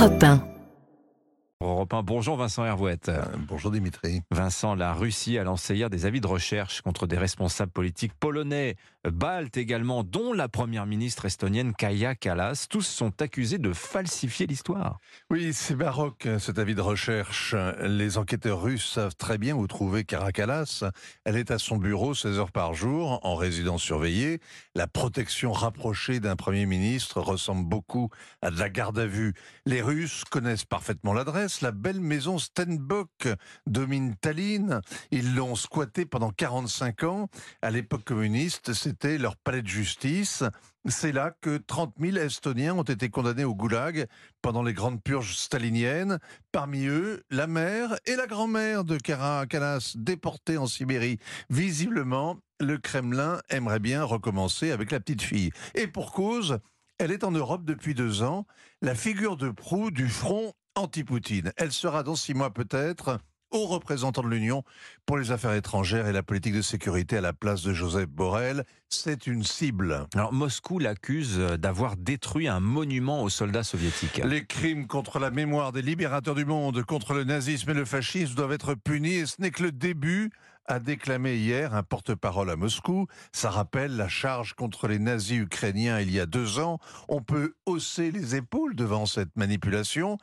Europe 1. Europe 1. Bonjour Vincent Hervouette. Euh, bonjour Dimitri. Vincent, la Russie a lancé hier des avis de recherche contre des responsables politiques polonais, baltes également, dont la première ministre estonienne Kaya Kallas. Tous sont accusés de falsifier l'histoire. Oui, c'est baroque cet avis de recherche. Les enquêteurs russes savent très bien où trouver Kara Kallas. Elle est à son bureau 16 heures par jour, en résidence surveillée. La protection rapprochée d'un premier ministre ressemble beaucoup à de la garde à vue. Les Russes connaissent parfaitement l'adresse la belle maison Stenbock domine Tallinn. Ils l'ont squattée pendant 45 ans. À l'époque communiste, c'était leur palais de justice. C'est là que 30 000 Estoniens ont été condamnés au goulag pendant les grandes purges staliniennes. Parmi eux, la mère et la grand-mère de Kara Kalas, déportés en Sibérie. Visiblement, le Kremlin aimerait bien recommencer avec la petite fille. Et pour cause, elle est en Europe depuis deux ans, la figure de proue du front anti-Poutine. Elle sera dans six mois peut-être au représentant de l'Union pour les affaires étrangères et la politique de sécurité à la place de Joseph Borrell. C'est une cible. Alors Moscou l'accuse d'avoir détruit un monument aux soldats soviétiques. Les crimes contre la mémoire des libérateurs du monde, contre le nazisme et le fascisme doivent être punis et ce n'est que le début a déclamé hier un porte-parole à Moscou. Ça rappelle la charge contre les nazis ukrainiens il y a deux ans. On peut hausser les épaules devant cette manipulation.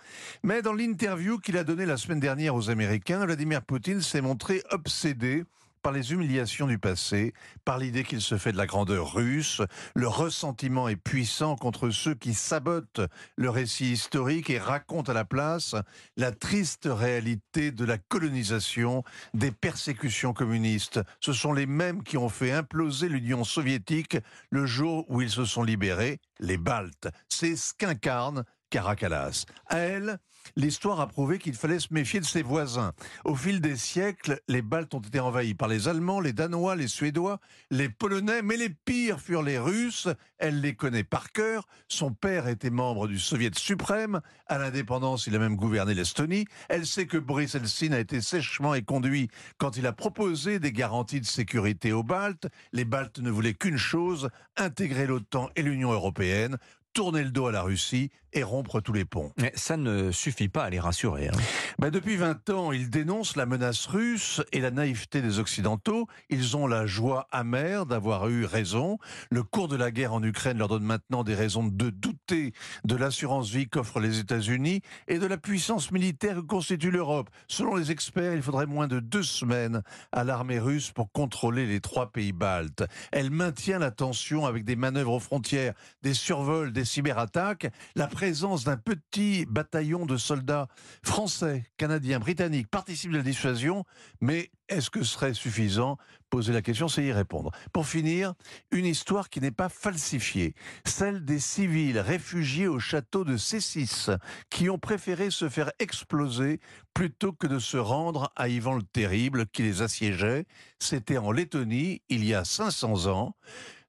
Mais dans l'interview qu'il a donnée la semaine dernière aux Américains, Vladimir Poutine s'est montré obsédé par les humiliations du passé, par l'idée qu'il se fait de la grandeur russe. Le ressentiment est puissant contre ceux qui sabotent le récit historique et racontent à la place la triste réalité de la colonisation, des persécutions communistes. Ce sont les mêmes qui ont fait imploser l'Union soviétique le jour où ils se sont libérés, les Baltes. C'est ce qu'incarne Caracalas. À elle, l'histoire a prouvé qu'il fallait se méfier de ses voisins. Au fil des siècles, les Baltes ont été envahis par les Allemands, les Danois, les Suédois, les Polonais, mais les pires furent les Russes. Elle les connaît par cœur. Son père était membre du Soviet suprême. À l'indépendance, il a même gouverné l'Estonie. Elle sait que Boris Eltsine a été sèchement éconduit quand il a proposé des garanties de sécurité aux Baltes. Les Baltes ne voulaient qu'une chose, intégrer l'OTAN et l'Union européenne tourner le dos à la Russie et rompre tous les ponts. Mais ça ne suffit pas à les rassurer. Hein. Bah depuis 20 ans, ils dénoncent la menace russe et la naïveté des Occidentaux. Ils ont la joie amère d'avoir eu raison. Le cours de la guerre en Ukraine leur donne maintenant des raisons de douter de l'assurance vie qu'offrent les États-Unis et de la puissance militaire que constitue l'Europe. Selon les experts, il faudrait moins de deux semaines à l'armée russe pour contrôler les trois pays baltes. Elle maintient la tension avec des manœuvres aux frontières, des survols, des cyberattaques, la présence d'un petit bataillon de soldats français, canadiens, britanniques participe de la dissuasion, mais est-ce que ce serait suffisant? Poser la question, c'est y répondre. Pour finir, une histoire qui n'est pas falsifiée, celle des civils réfugiés au château de Cessis, qui ont préféré se faire exploser plutôt que de se rendre à Ivan le Terrible qui les assiégeait. C'était en Lettonie, il y a 500 ans.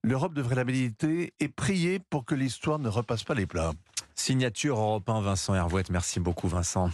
L'Europe devrait la et prier pour que l'histoire ne repasse pas les plats. Signature Europe 1, Vincent Hervouette. Merci beaucoup, Vincent.